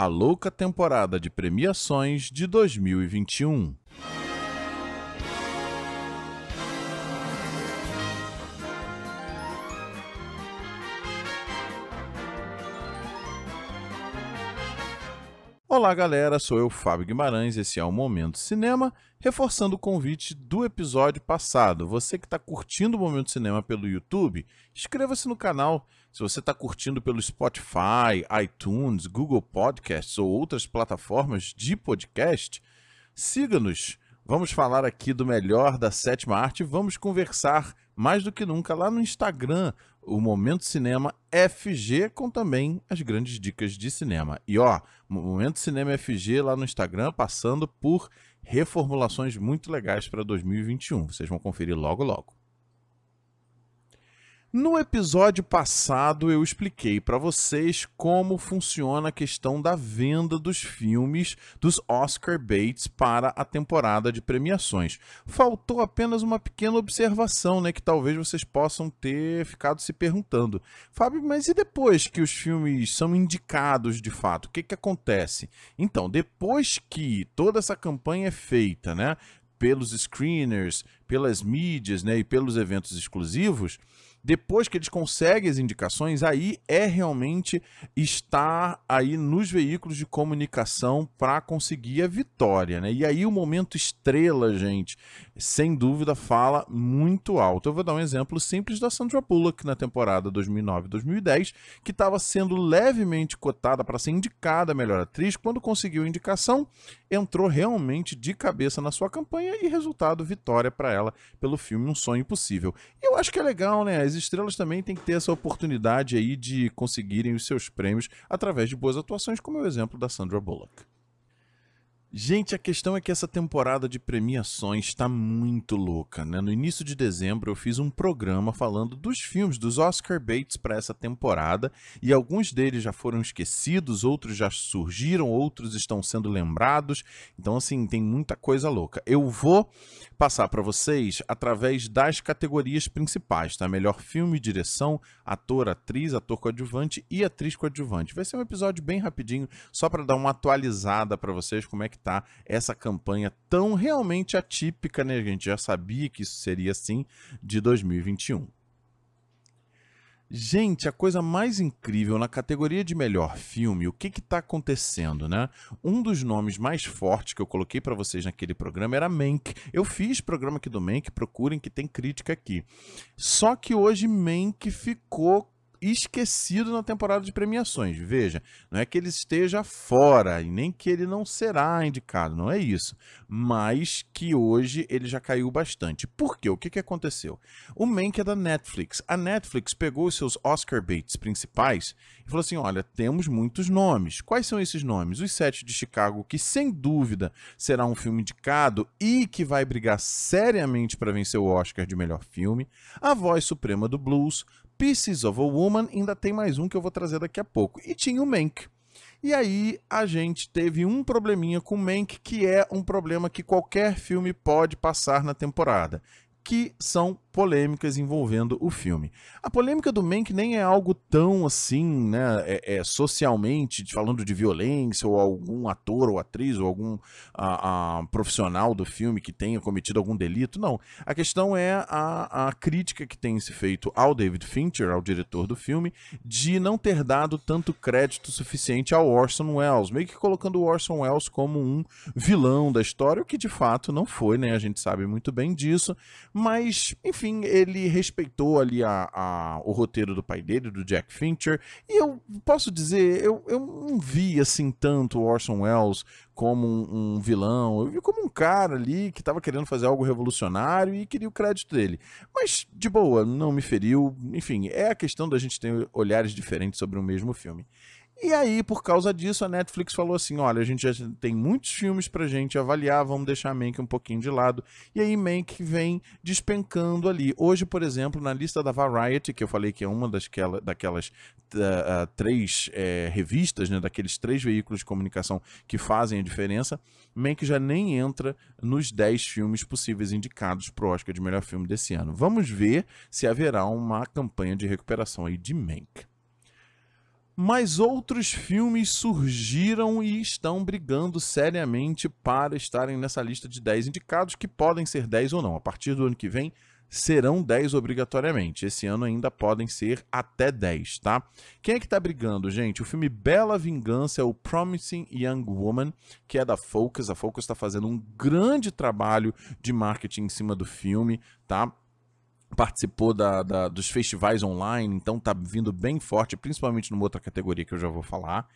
a louca temporada de premiações de 2021. Olá, galera. Sou eu, Fábio Guimarães. Esse é o Momento Cinema, reforçando o convite do episódio passado. Você que está curtindo o Momento Cinema pelo YouTube, inscreva-se no canal. Se você está curtindo pelo Spotify, iTunes, Google Podcasts ou outras plataformas de podcast, siga-nos. Vamos falar aqui do melhor da sétima arte. Vamos conversar mais do que nunca lá no Instagram, o Momento Cinema FG, com também as grandes dicas de cinema. E ó, Momento Cinema FG lá no Instagram, passando por reformulações muito legais para 2021. Vocês vão conferir logo logo. No episódio passado eu expliquei para vocês como funciona a questão da venda dos filmes dos Oscar Bates para a temporada de premiações. Faltou apenas uma pequena observação, né, que talvez vocês possam ter ficado se perguntando. Fábio, mas e depois que os filmes são indicados de fato, o que que acontece? Então, depois que toda essa campanha é feita, né, pelos screeners, pelas mídias, né, e pelos eventos exclusivos, depois que eles conseguem as indicações, aí é realmente estar aí nos veículos de comunicação para conseguir a vitória, né? E aí o momento estrela, gente, sem dúvida fala muito alto. Eu vou dar um exemplo simples da Sandra Bullock na temporada 2009-2010, que estava sendo levemente cotada para ser indicada a melhor atriz, quando conseguiu a indicação, entrou realmente de cabeça na sua campanha e resultado vitória para ela pelo filme Um Sonho Impossível. E eu acho que é legal, né? As estrelas também têm que ter essa oportunidade aí de conseguirem os seus prêmios através de boas atuações, como é o exemplo da Sandra Bullock. Gente, a questão é que essa temporada de premiações está muito louca, né? No início de dezembro eu fiz um programa falando dos filmes dos Oscar Bates para essa temporada e alguns deles já foram esquecidos, outros já surgiram, outros estão sendo lembrados. Então, assim, tem muita coisa louca. Eu vou passar para vocês através das categorias principais, tá? Melhor filme, direção, ator, atriz, ator coadjuvante e atriz coadjuvante. Vai ser um episódio bem rapidinho, só para dar uma atualizada para vocês como é que tá essa campanha tão realmente atípica, né? A gente já sabia que isso seria assim de 2021. Gente, a coisa mais incrível na categoria de melhor filme, o que está acontecendo, né? Um dos nomes mais fortes que eu coloquei para vocês naquele programa era Mank. Eu fiz programa aqui do Mank, procurem que tem crítica aqui. Só que hoje Mank ficou esquecido na temporada de premiações. Veja, não é que ele esteja fora e nem que ele não será indicado, não é isso. Mas que hoje ele já caiu bastante. Por quê? O que, que aconteceu? O Mank é da Netflix. A Netflix pegou os seus Oscar baits principais e falou assim: olha, temos muitos nomes. Quais são esses nomes? Os Sete de Chicago, que sem dúvida será um filme indicado e que vai brigar seriamente para vencer o Oscar de melhor filme. A Voz Suprema do Blues, Pieces of a Woman, ainda tem mais um que eu vou trazer daqui a pouco. E tinha o Mank. E aí a gente teve um probleminha com o Mank, que é um problema que qualquer filme pode passar na temporada, que são polêmicas envolvendo o filme. A polêmica do Mank nem é algo tão assim, né, é, é socialmente, falando de violência, ou algum ator ou atriz, ou algum a, a, profissional do filme que tenha cometido algum delito, não. A questão é a, a crítica que tem se feito ao David Fincher, ao diretor do filme, de não ter dado tanto crédito suficiente ao Orson Welles, meio que colocando o Orson Welles como um vilão da história, o que de fato não foi, né, a gente sabe muito bem disso, mas, enfim, enfim, ele respeitou ali a, a, o roteiro do pai dele, do Jack Fincher, e eu posso dizer, eu, eu não vi assim tanto Orson Welles como um, um, vilão, eu vi como um cara ali que estava querendo fazer algo revolucionário e queria o crédito dele. Mas, de boa, não me feriu, enfim, é a questão da gente ter olhares diferentes sobre o mesmo filme. E aí, por causa disso, a Netflix falou assim: olha, a gente já tem muitos filmes pra gente avaliar, vamos deixar Mank um pouquinho de lado. E aí, Mank vem despencando ali. Hoje, por exemplo, na lista da Variety, que eu falei que é uma das, daquelas uh, três uh, revistas, né, daqueles três veículos de comunicação que fazem a diferença, Mank já nem entra nos 10 filmes possíveis indicados pro Oscar de melhor filme desse ano. Vamos ver se haverá uma campanha de recuperação aí de Mank. Mas outros filmes surgiram e estão brigando seriamente para estarem nessa lista de 10 indicados, que podem ser 10 ou não. A partir do ano que vem, serão 10 obrigatoriamente. Esse ano ainda podem ser até 10, tá? Quem é que tá brigando, gente? O filme Bela Vingança é o Promising Young Woman, que é da Focus. A Focus está fazendo um grande trabalho de marketing em cima do filme, tá? Participou da, da, dos festivais online, então tá vindo bem forte, principalmente numa outra categoria que eu já vou falar.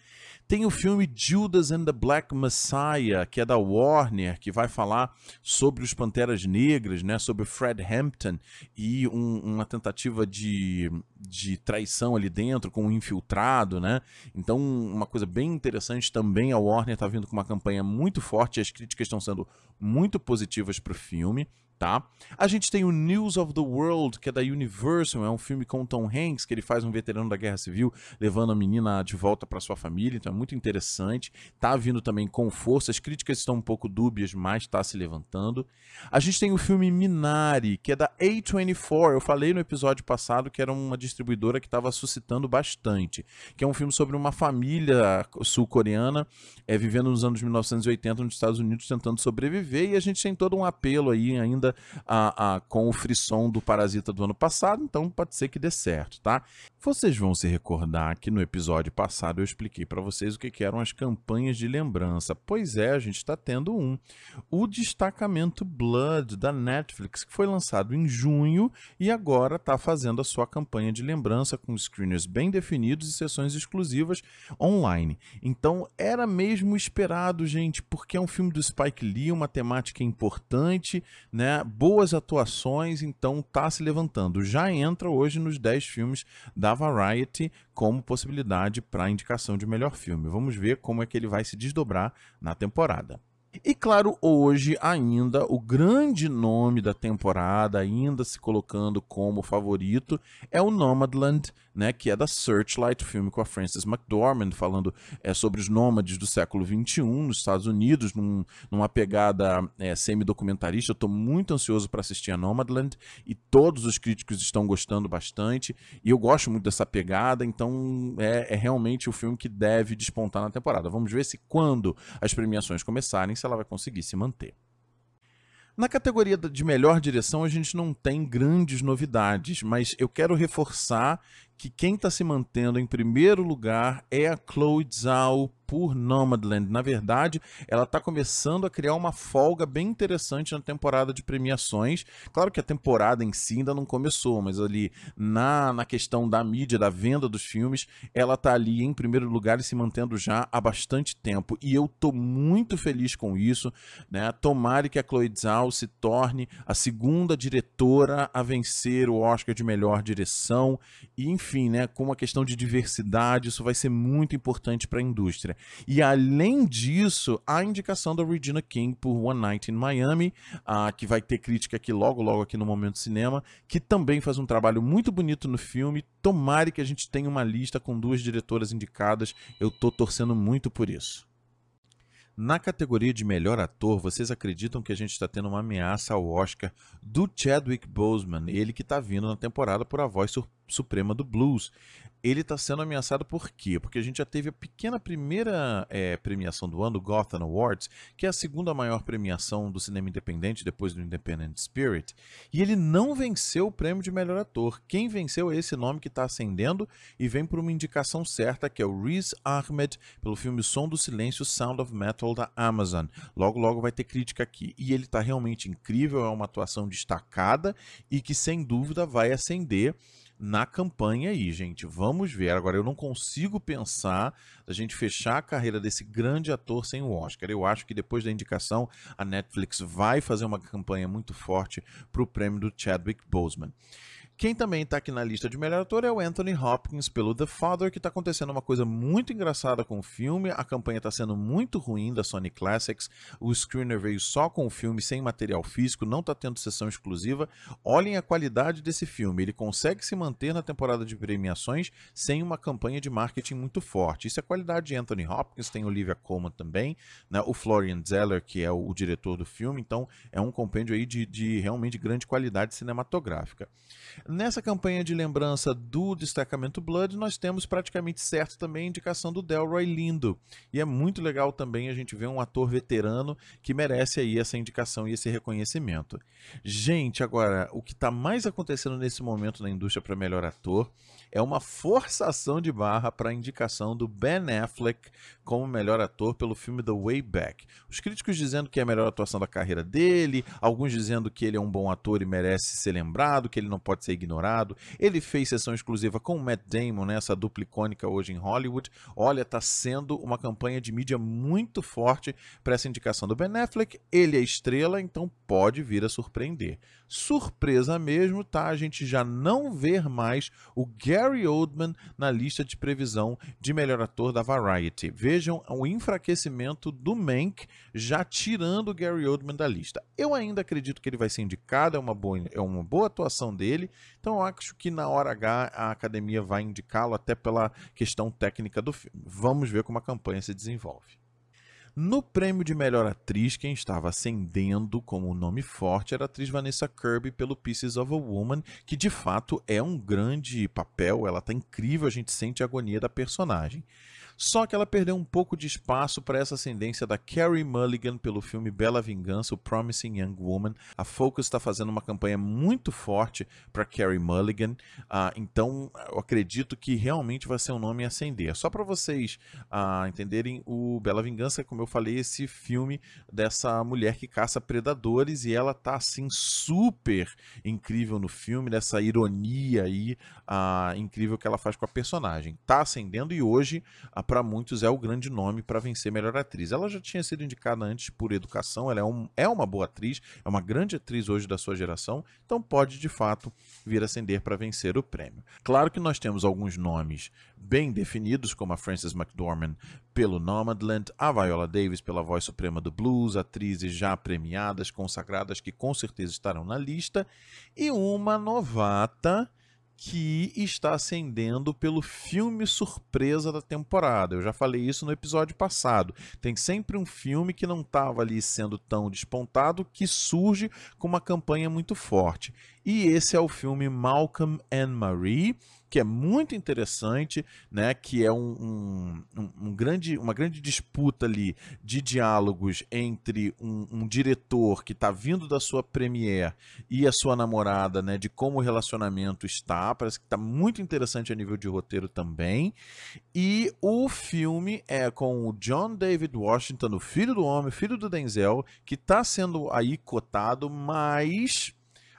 Tem o filme Judas and the Black Messiah, que é da Warner, que vai falar sobre os Panteras Negras, né, sobre Fred Hampton e um, uma tentativa de, de traição ali dentro com um infiltrado, né? Então, uma coisa bem interessante também, a Warner tá vindo com uma campanha muito forte, as críticas estão sendo muito positivas para o filme tá? A gente tem o News of the World, que é da Universal, é um filme com Tom Hanks, que ele faz um veterano da Guerra Civil, levando a menina de volta para sua família, então é muito interessante. Tá vindo também com força, as críticas estão um pouco dúbias, mas está se levantando. A gente tem o filme Minari, que é da A24, eu falei no episódio passado que era uma distribuidora que estava suscitando bastante, que é um filme sobre uma família sul-coreana é, vivendo nos anos 1980 nos Estados Unidos tentando sobreviver, e a gente tem todo um apelo aí ainda a, a, com o frisson do Parasita do ano passado, então pode ser que dê certo, tá? Vocês vão se recordar que no episódio passado eu expliquei para vocês o que, que eram as campanhas de lembrança. Pois é, a gente está tendo um. O Destacamento Blood da Netflix, que foi lançado em junho e agora está fazendo a sua campanha de lembrança com screeners bem definidos e sessões exclusivas online. Então era mesmo esperado, gente, porque é um filme do Spike Lee, uma temática importante, né? Boas atuações, então tá se levantando. Já entra hoje nos 10 filmes da Variety como possibilidade para indicação de melhor filme. Vamos ver como é que ele vai se desdobrar na temporada. E claro, hoje ainda o grande nome da temporada, ainda se colocando como favorito, é o Nomadland, né, que é da Searchlight, filme com a Frances McDormand, falando é, sobre os nômades do século XXI nos Estados Unidos, num, numa pegada é, semi-documentarista. Estou muito ansioso para assistir a Nomadland e todos os críticos estão gostando bastante. E eu gosto muito dessa pegada, então é, é realmente o filme que deve despontar na temporada. Vamos ver se quando as premiações começarem, se ela vai conseguir se manter. Na categoria de melhor direção, a gente não tem grandes novidades, mas eu quero reforçar que quem está se mantendo em primeiro lugar é a Chloe Zhao por Nomadland. Na verdade, ela está começando a criar uma folga bem interessante na temporada de premiações. Claro que a temporada em si ainda não começou, mas ali na, na questão da mídia, da venda dos filmes, ela está ali em primeiro lugar e se mantendo já há bastante tempo. E eu estou muito feliz com isso. Né? Tomare que a Chloe Zhao se torne a segunda diretora a vencer o Oscar de melhor direção. E, enfim, né, com uma questão de diversidade, isso vai ser muito importante para a indústria. E além disso, a indicação da Regina King por One Night in Miami, uh, que vai ter crítica aqui logo, logo aqui no Momento Cinema, que também faz um trabalho muito bonito no filme. Tomare que a gente tenha uma lista com duas diretoras indicadas. Eu tô torcendo muito por isso. Na categoria de melhor ator, vocês acreditam que a gente está tendo uma ameaça ao Oscar do Chadwick Boseman, ele que está vindo na temporada por A Voz Suprema do Blues ele está sendo ameaçado por quê? Porque a gente já teve a pequena primeira é, premiação do ano, Gotham Awards, que é a segunda maior premiação do cinema independente depois do Independent Spirit, e ele não venceu o prêmio de melhor ator. Quem venceu é esse nome que está ascendendo e vem por uma indicação certa, que é o Riz Ahmed, pelo filme Som do Silêncio, Sound of Metal da Amazon. Logo, logo vai ter crítica aqui. E ele está realmente incrível, é uma atuação destacada e que sem dúvida vai ascender na campanha aí, gente. Vamos ver. Agora, eu não consigo pensar a gente fechar a carreira desse grande ator sem o Oscar. Eu acho que depois da indicação, a Netflix vai fazer uma campanha muito forte para o prêmio do Chadwick Boseman. Quem também está aqui na lista de melhor ator é o Anthony Hopkins pelo The Father, que está acontecendo uma coisa muito engraçada com o filme. A campanha está sendo muito ruim da Sony Classics. O screener veio só com o filme, sem material físico, não está tendo sessão exclusiva. Olhem a qualidade desse filme. Ele consegue se manter na temporada de premiações sem uma campanha de marketing muito forte. Isso é qualidade de Anthony Hopkins, tem Olivia Colman também, né? o Florian Zeller, que é o, o diretor do filme. Então é um compêndio aí de, de realmente grande qualidade cinematográfica. Nessa campanha de lembrança do destacamento Blood, nós temos praticamente certo também a indicação do Delroy Lindo. E é muito legal também a gente ver um ator veterano que merece aí essa indicação e esse reconhecimento. Gente, agora, o que está mais acontecendo nesse momento na indústria para melhor ator é uma forçação de barra para a indicação do Ben Affleck como melhor ator pelo filme The Way Back. Os críticos dizendo que é a melhor atuação da carreira dele, alguns dizendo que ele é um bom ator e merece ser lembrado, que ele não pode ser ignorado. Ele fez sessão exclusiva com o Matt Damon, né, essa dupla icônica hoje em Hollywood. Olha, está sendo uma campanha de mídia muito forte para essa indicação do Ben Affleck. Ele é estrela, então pode vir a surpreender. Surpresa mesmo, tá? A gente já não ver mais o Gary Oldman na lista de previsão de melhor ator da Variety. Vejam o enfraquecimento do Mank já tirando o Gary Oldman da lista. Eu ainda acredito que ele vai ser indicado, é uma boa, é uma boa atuação dele, então eu acho que na hora H a academia vai indicá-lo até pela questão técnica do filme. Vamos ver como a campanha se desenvolve. No prêmio de melhor atriz, quem estava ascendendo como nome forte era a atriz Vanessa Kirby pelo Pieces of a Woman, que de fato é um grande papel, ela está incrível, a gente sente a agonia da personagem. Só que ela perdeu um pouco de espaço para essa ascendência da Carrie Mulligan pelo filme Bela Vingança, o Promising Young Woman. A Focus está fazendo uma campanha muito forte para Carrie Mulligan, ah, então eu acredito que realmente vai ser um nome a ascender. Só para vocês ah, entenderem, o Bela Vingança, como eu falei, esse filme dessa mulher que caça predadores e ela tá assim super incrível no filme, dessa ironia aí ah, incrível que ela faz com a personagem. Tá ascendendo e hoje a para muitos é o grande nome para vencer melhor atriz. Ela já tinha sido indicada antes por educação, ela é, um, é uma boa atriz, é uma grande atriz hoje da sua geração, então pode de fato vir ascender para vencer o prêmio. Claro que nós temos alguns nomes bem definidos, como a Frances McDormand pelo Nomadland, a Viola Davis pela voz suprema do blues, atrizes já premiadas, consagradas que com certeza estarão na lista, e uma novata que está ascendendo pelo filme surpresa da temporada. Eu já falei isso no episódio passado. Tem sempre um filme que não estava ali sendo tão despontado que surge com uma campanha muito forte. E esse é o filme Malcolm and Marie, que é muito interessante, né? Que é um, um, um grande, uma grande disputa ali de diálogos entre um, um diretor que está vindo da sua premiere e a sua namorada, né? De como o relacionamento está. Parece que está muito interessante a nível de roteiro também. E o filme é com o John David Washington, o filho do homem, filho do Denzel, que está sendo aí cotado, mas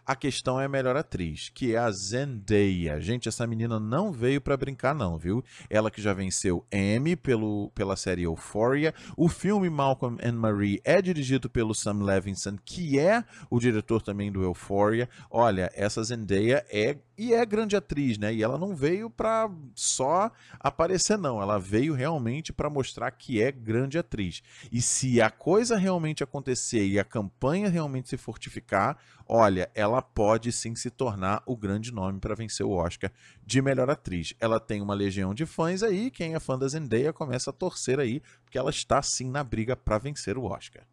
a questão é a melhor atriz, que é a Zendaya. Gente, essa menina não veio para brincar não, viu? Ela que já venceu Emmy pelo, pela série Euphoria. O filme Malcolm and Marie é dirigido pelo Sam Levinson, que é o diretor também do Euphoria. Olha, essa Zendaya é e é grande atriz, né? E ela não veio para só aparecer, não. Ela veio realmente para mostrar que é grande atriz. E se a coisa realmente acontecer e a campanha realmente se fortificar, olha, ela pode sim se tornar o grande nome para vencer o Oscar de melhor atriz. Ela tem uma legião de fãs aí, quem é fã da Zendaya começa a torcer aí, porque ela está sim na briga para vencer o Oscar.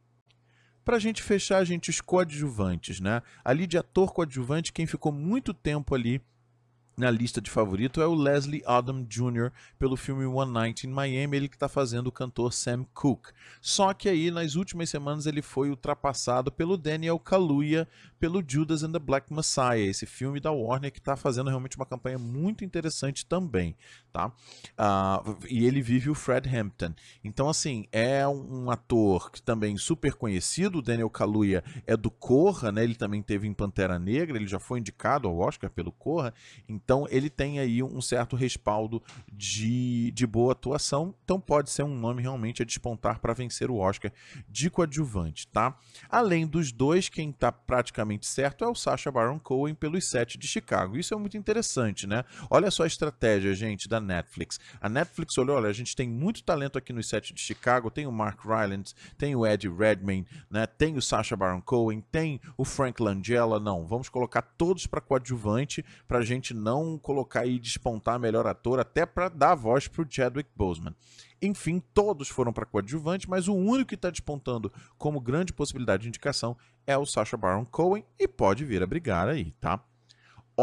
Para a gente fechar, gente, os coadjuvantes, né? Ali de ator coadjuvante, quem ficou muito tempo ali na lista de favorito é o Leslie Odom Jr. pelo filme One Night in Miami, ele que está fazendo o cantor Sam Cooke. Só que aí nas últimas semanas ele foi ultrapassado pelo Daniel Kaluuya pelo Judas and the Black Messiah, esse filme da Warner que está fazendo realmente uma campanha muito interessante também, tá? Uh, e ele vive o Fred Hampton. Então assim é um ator que também super conhecido. O Daniel Kaluuya é do Corra, né? Ele também teve em Pantera Negra, ele já foi indicado ao Oscar pelo Corra. Então ele tem aí um certo respaldo de, de boa atuação, então pode ser um nome realmente a despontar para vencer o Oscar de coadjuvante, tá? Além dos dois, quem está praticamente certo é o Sacha Baron Cohen pelos Sete de Chicago. Isso é muito interessante, né? Olha só a estratégia, gente, da Netflix. A Netflix olhou, olha, a gente tem muito talento aqui nos Sete de Chicago, tem o Mark Rylance, tem o Ed Redmayne, né? Tem o Sacha Baron Cohen, tem o Frank Langella, não, vamos colocar todos para coadjuvante para a gente não colocar e despontar melhor ator, até para dar voz para o Chadwick Boseman. Enfim, todos foram para coadjuvante, mas o único que está despontando como grande possibilidade de indicação é o Sacha Baron Cohen e pode vir a brigar aí, tá?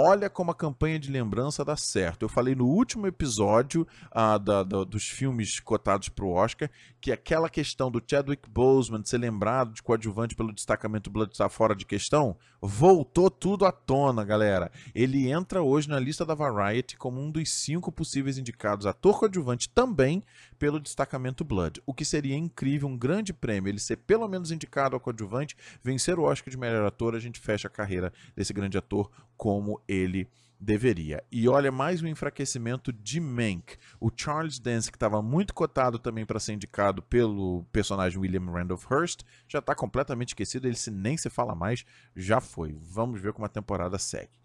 Olha como a campanha de lembrança dá certo. Eu falei no último episódio uh, da, da, dos filmes cotados para o Oscar que aquela questão do Chadwick Boseman ser lembrado de coadjuvante pelo destacamento Blood está fora de questão, voltou tudo à tona, galera. Ele entra hoje na lista da Variety como um dos cinco possíveis indicados ator coadjuvante também pelo destacamento Blood, o que seria incrível, um grande prêmio, ele ser pelo menos indicado ao coadjuvante, vencer o Oscar de melhor ator, a gente fecha a carreira desse grande ator como ele deveria. E olha mais um enfraquecimento de Mank. O Charles Dance, que estava muito cotado também para ser indicado pelo personagem William Randolph Hearst, já está completamente esquecido, ele se nem se fala mais, já foi. Vamos ver como a temporada segue.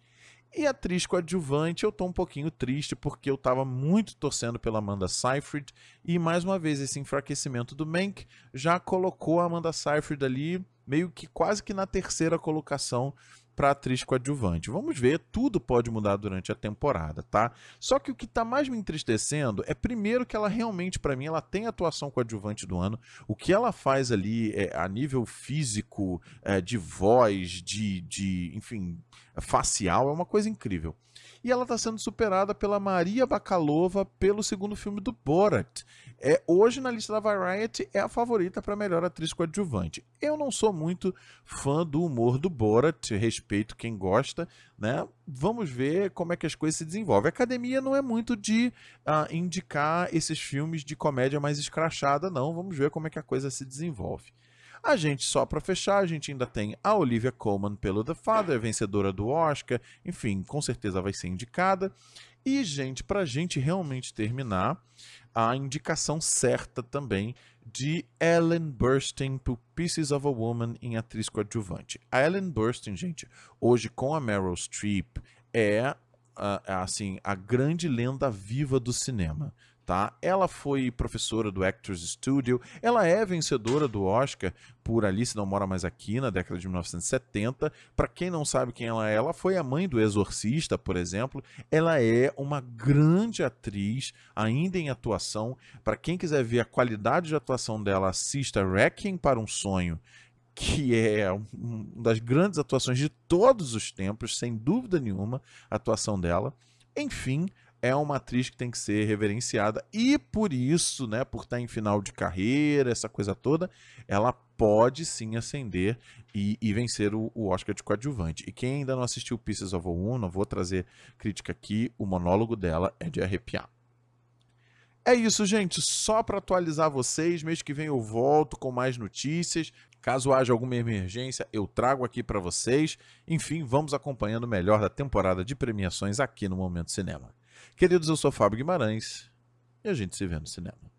E atriz coadjuvante, eu tô um pouquinho triste porque eu tava muito torcendo pela Amanda Seyfried e mais uma vez esse enfraquecimento do Mank já colocou a Amanda Seyfried ali meio que quase que na terceira colocação para atriz coadjuvante. Vamos ver, tudo pode mudar durante a temporada, tá? Só que o que está mais me entristecendo é primeiro que ela realmente para mim ela tem atuação coadjuvante do ano. O que ela faz ali é, a nível físico, é, de voz, de, de, enfim, facial é uma coisa incrível e ela está sendo superada pela Maria Bakalova pelo segundo filme do Borat. É, hoje na lista da Variety é a favorita para melhor atriz coadjuvante. Eu não sou muito fã do humor do Borat, respeito quem gosta, né? Vamos ver como é que as coisas se desenvolvem. A academia não é muito de uh, indicar esses filmes de comédia mais escrachada, não. Vamos ver como é que a coisa se desenvolve. A gente, só para fechar, a gente ainda tem a Olivia Colman pelo The Father, vencedora do Oscar, enfim, com certeza vai ser indicada. E, gente, para a gente realmente terminar, a indicação certa também de Ellen Burstyn por Pieces of a Woman em atriz coadjuvante. A Ellen Burstyn, gente, hoje com a Meryl Streep, é assim a grande lenda viva do cinema tá? Ela foi professora do Actors Studio, ela é vencedora do Oscar por Alice Não Mora Mais Aqui, na década de 1970. Para quem não sabe quem ela é, ela foi a mãe do Exorcista, por exemplo. Ela é uma grande atriz, ainda em atuação. Para quem quiser ver a qualidade de atuação dela, assista Wrecking para um Sonho, que é uma das grandes atuações de todos os tempos, sem dúvida nenhuma, a atuação dela. Enfim, é uma atriz que tem que ser reverenciada e por isso, né, por estar em final de carreira, essa coisa toda, ela pode sim ascender e, e vencer o, o, Oscar de coadjuvante. E quem ainda não assistiu Pieces of a Woman, vou trazer crítica aqui, o monólogo dela é de arrepiar. É isso, gente. Só para atualizar vocês, mês que vem eu volto com mais notícias. Caso haja alguma emergência, eu trago aqui para vocês. Enfim, vamos acompanhando o melhor da temporada de premiações aqui no Momento Cinema. Queridos, eu sou Fábio Guimarães e a gente se vê no cinema.